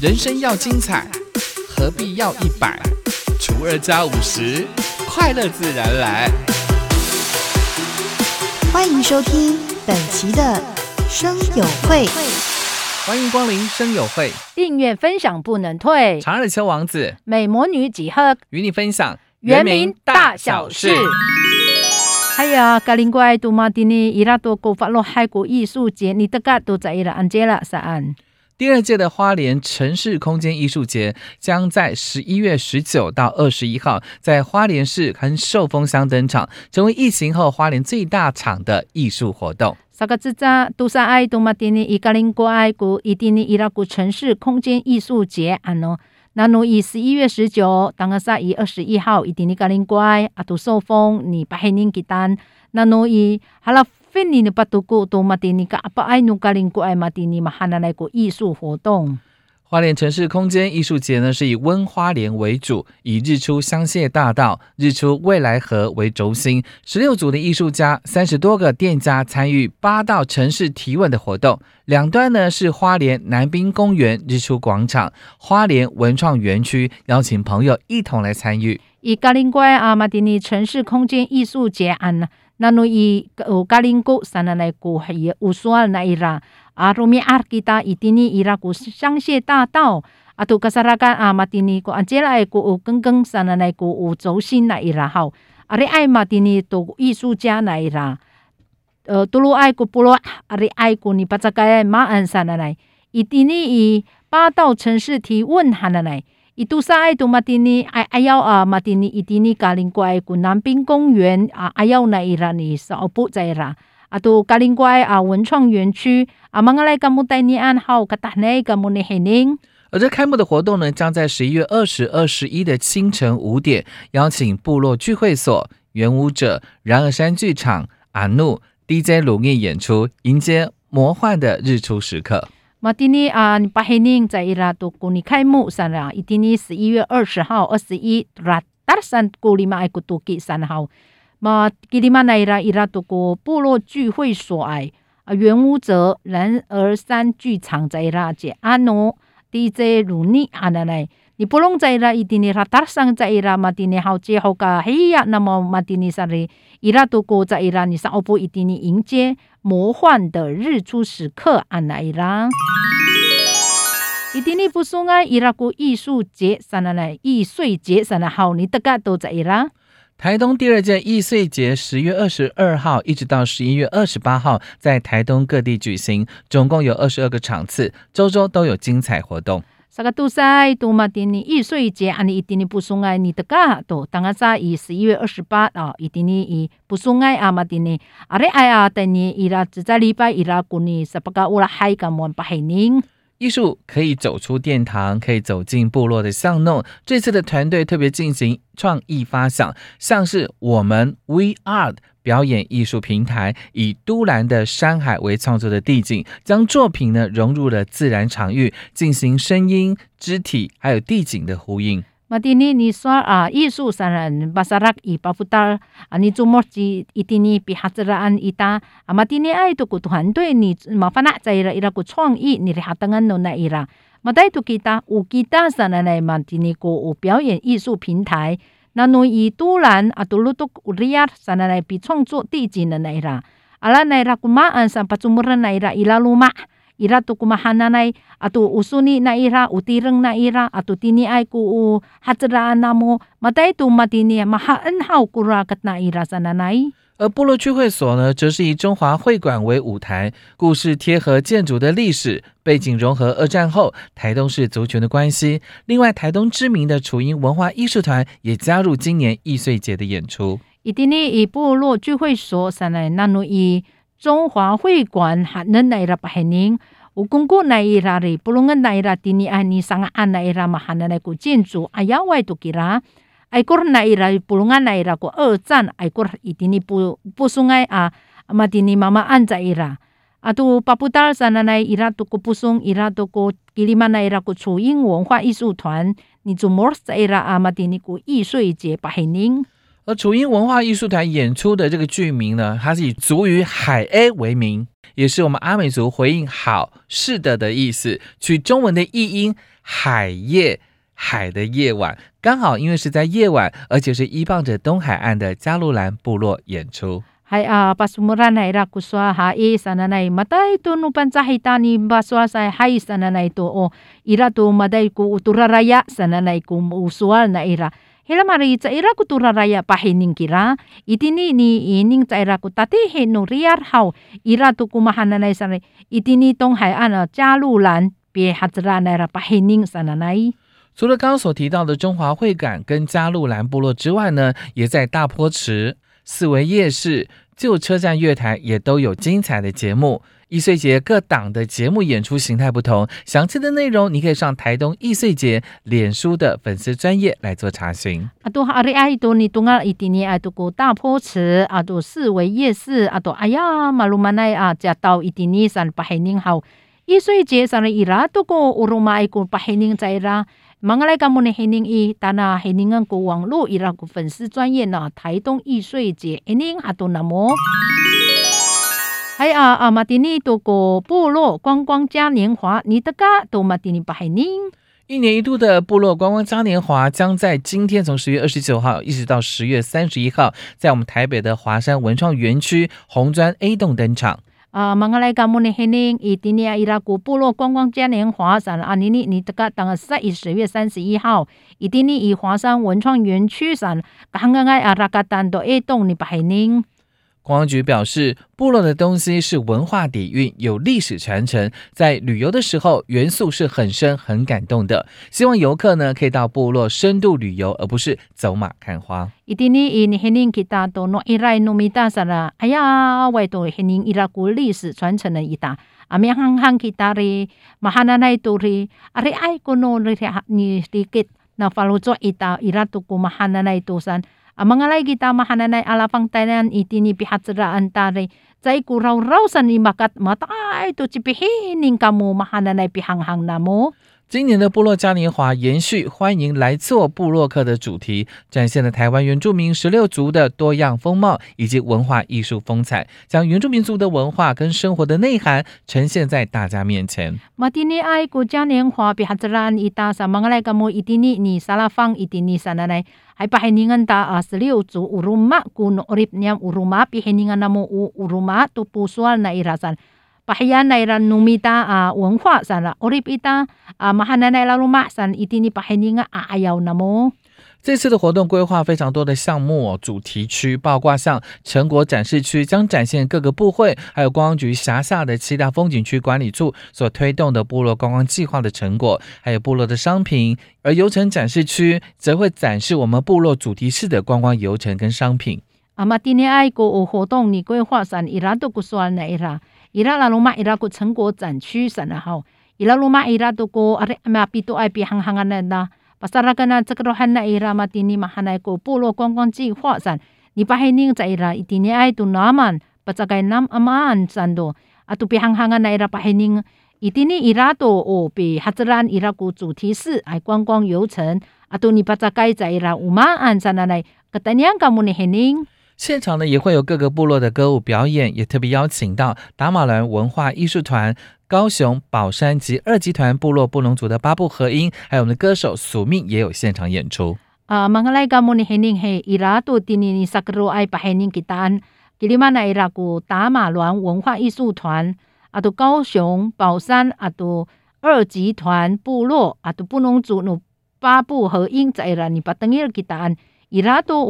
人生要精彩，何必要一百除二加五十？快乐自然来。欢迎收听本期的生友会，欢迎光临生友会，订阅分享不能退。长耳秋王子美魔女几何与你分享原名大小事。哎呀，格林怪杜马蒂尼伊拉多古法罗海国艺术节，你的嘎都在伊拉安杰拉萨安。第二届的花莲城市空间艺术节将在十一月十九到二十一号在花莲市和寿丰乡登场，成为疫情后花莲最大场的艺术活动。萨个之扎杜萨爱杜马蒂尼伊格林国爱古伊蒂尼伊拉古城市空间艺术节安诺，那诺以十一月十九当个萨以二十一号伊蒂尼格林国爱阿杜寿丰你巴黑宁吉丹，那诺以哈拉。菲尼的巴杜古多马蒂尼个阿巴埃努格林古埃马蒂尼马哈纳来过艺术活动。花莲城市空间艺术节呢，是以温花莲为主，以日出香榭大道、日出未来河为轴心，十六组的艺术家、三十多个店家参与八道城市提问的活动。两端呢是花莲南滨公园日出广场、花莲文创园区，邀请朋友一同来参与。以格林怪阿马蒂尼城市空间艺术节安那侬以有格林古三那来古也乌苏尔那伊拉阿罗米阿吉达伊蒂尼伊拉古香榭大道阿杜卡萨拉干阿马蒂尼古安杰拉古有更更三那来古有轴心那伊拉好阿里爱马蒂尼都艺术家那伊拉呃杜鲁爱古布罗阿里爱古尼巴扎盖马安三那来伊蒂尼以八道城市提问哈那来。伊杜萨爱杜马蒂尼爱爱要啊马蒂尼伊蒂尼加林怪古南滨公园啊爱要那伊拉尼少不在啦啊杜加林怪啊文创园区啊芒个来甘木带你安好个大内甘木尼黑宁。而这开幕的活动呢，将在十一月二十二十一的清晨五点，邀请部落聚会所、原舞者、然而山剧场、阿怒 DJ 鲁艺演出，迎接魔幻的日出时刻。马蒂尼啊，巴黑宁在伊拉多古尼开幕上了，一定尼十一月二十号、二十一，拉达山古里马爱古都给三号，马吉里马奈伊拉伊拉多古部落聚会所爱啊，原屋泽然而山剧场在伊拉姐阿诺 DJ 鲁尼阿奶奶。你不弄在了，一定你他打上在伊拉马蒂尼好接好个嘿呀，那么马蒂尼萨里伊拉都过在伊拉，你上欧布一定你迎接魔幻的日出时刻，安那伊拉。一定你不送啊，伊拉过艺术节，啥那来易碎节，啥那好，你大家都在伊拉。台东第二届易碎节十月二十二号一直到十一月二十八号，在台东各地举行，总共有二十二个场次，周周都有精彩活动。萨个杜塞杜马蒂尼易碎节，安尼一定尼不松爱你的噶都，当个在以十一月二十八啊，一定尼以不松爱阿马蒂尼，阿里哎呀，等你伊拉只在礼拜伊拉过年十八个乌拉海个门巴海宁。艺术可以走出殿堂，可以走进部落的巷弄。这次的团队特别进行创意发想，像是我们 We Art 表演艺术平台，以都兰的山海为创作的地景，将作品呢融入了自然场域，进行声音、肢体还有地景的呼应。马蒂尼，你说啊，艺术上人巴萨拉伊巴布达啊，你做么子一定你比哈子拉安伊达啊？马蒂尼爱多个团队，你麻烦那在伊拉伊拉个创意，你的哈登安弄那伊拉，马带多吉他，有吉他上人来马蒂尼个有表演艺术平台，那侬以都兰啊，多乌利亚上人来比创作地景的那伊拉，阿拉那伊拉古马安上巴祖木人那伊拉伊拉鲁马。ira atu tini ai ku u hatra namo matai tu matini maha en hau kura kat na ira sana nai 而部落聚会所呢，则是以中华会馆为舞台，故事贴合建筑的历史背景，融合二战后台东市族群的关系。另外，台东知名的楚英文化艺术团也加入今年易碎节的演出。一定呢，以部落聚会所上来，那努以。中华会馆哈能来了百年，有公过来啦哩，不论个来啦，第二安尼上安来啦嘛，哈那来个建筑，哎呀，外都给啦，爱过来啦，不论个来啦个二战，爱过一定你不不送爱啊，嘛第二妈妈安在啦，啊都巴布达山那来伊拉都个不送，伊拉都个吉里曼那伊拉个初音文化艺术团，你做么在啦啊嘛第二个艺术节百年。而土鹰文化艺术团演出的这个剧名呢，它是以族语“海 A” 为名，也是我们阿美族回应“好是的”的意思，取中文的译音“海夜”，海的夜晚，刚好因为是在夜晚，而且是依傍着东海岸的加禄兰部落演出。Hela mari ca ira ku turaraya pahining kira. Itini ni ining ca ira ku tati he no riar hau ira tu kumahana nai sana itini tong hai ana jalulan pie hatra na ira pahining sana nai. 除了刚刚所提到的中华会馆跟加路兰部落之外呢，也在大坡池、四维夜市、旧车站月台也都有精彩的节目。易碎节各档的节目演出形态不同，详细的内容你可以上台东易碎节脸书的粉丝专业来做查询。阿杜阿里阿伊多尼东阿伊迪尼爱多古大坡池阿多四维夜市阿多哎呀马路马奈啊加到伊迪尼山巴海宁好易碎节上的伊拉多古乌鲁马伊古巴黑宁在啦。忙来干么呢？黑宁一，但那黑宁安国网络伊拉个粉丝专业呢？台东易碎节，一年阿多那么。还啊啊马蒂尼多个部落观光嘉年华，你的家都马蒂尼巴海宁。一年一度的部落观光嘉年华将在今天从十月二十九号一直到十月三十一号，在我们台北的华山文创园区红砖 A 栋登场。啊，马来加木尼黑宁以今年伊拉古部落观光嘉年华上啊，尼尼尼德嘎当十一十月三十一号，伊今年以华山文创园区上，刚刚爱阿拉嘎丹多 A 栋尼巴黑宁。公安局表示，部落的东西是文化底蕴，有历史传承，在旅游的时候元素是很深、很感动的。希望游客呢可以到部落深度旅游，而不是走马看花。一定呢，因黑宁吉达多诺伊来努米达萨拉，哎呀，为多黑宁伊拉古历史传承的一大，阿米行行吉达哩，马哈那奈多哩，阿里爱古诺哩你哩吉，那法鲁做一大伊拉多古马哈那奈多山。Ang mga lay kita mahananay alapang tanan iti ni pihatsaraan tari. Zay kuraw-raw sa ni makat matay to chipihining kamu mahananay pihanghang namo. 今年的部落嘉年华延续欢迎来做部落客的主题，展现了台湾原住民十六族的多样风貌以及文化艺术风采，将原住民族的文化跟生活的内涵呈现在大家面前。马蒂尼爱国嘉年华比哈兹兰伊达萨芒来格莫伊蒂尼尼萨拉方伊蒂尼萨那来，还把黑宁安达啊十六族乌鲁马古诺里尼乌鲁马比黑宁安那么乌乌鲁马都不算那伊拉山。Pahiyan na iran numita a wenhua sana orip ita a mahana na lalu san itini pahininga a ayaw na mo。这次的活动规划非常多的项目哦，主题区包括像成果展示区，将展现各个部会还有观光局辖下的七大风景区管理处所推动的部落观光计划的成果，还有部落的商品；而游程展示区则会展示我们部落主题式的观光游程跟商品。阿玛今年爱国活动你规划上伊拉都不算哪伊拉。伊拉拉罗马伊拉个成果展区上了好，伊拉罗马伊拉都个阿阿马比多爱比行行安那那，巴萨拉个那这个罗汉那伊拉马蒂尼马汉那个部落观光计划上，你把黑宁在伊拉一定尼爱都那曼，巴扎个南阿曼上多，阿都比行行安那伊拉巴黑宁，一定尼伊拉都哦比哈兹兰伊拉个主题式爱观光游程，阿都尼巴扎个在伊拉乌马安上那来，个当年个木尼黑宁。现场呢也会有各个部落的歌舞表演，也特别邀请到达马兰文化艺术团、高雄宝山及二集团部落布农族的八部合音，还有我们的歌手宿命也有现场演出。啊，马来加穆尼黑宁嘿伊拉杜迪尼尼萨克罗埃巴黑宁吉丹，吉里曼奈伊拉古达马兰文化艺术团，啊，都高雄宝山啊，都二集团部落啊，都布农族努八部合音在啦，你把等伊吉丹，伊拉都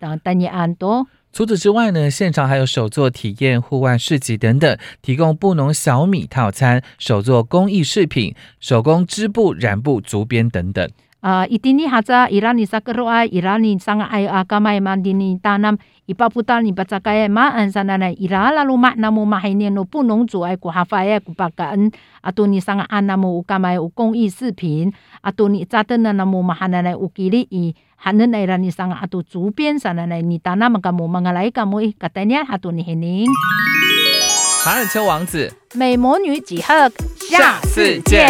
娃娃努邦在吉宿命。当丹尼安多。除此之外呢，现场还有手作体验、户外市集等等，提供布农小米套餐、手作工艺饰品、手工织布、染布、竹编等等。啊，一定你哈在伊拉尼萨格罗埃，伊拉尼桑埃阿嘎麦曼迪尼达南，伊巴布达尼巴扎盖马安萨那奈，伊拉拉鲁马那姆马海尼诺布农族爱古哈法埃古巴嘎恩，阿多尼桑安那姆乌嘎麦乌工艺饰品，阿多尼扎登那那姆马哈那奈乌吉里伊。喊人来了，你上阿都竹边上来来，你打那么个么么个来个么？个带念阿都你很灵。凡尔丘王子，美魔女几何，下次见。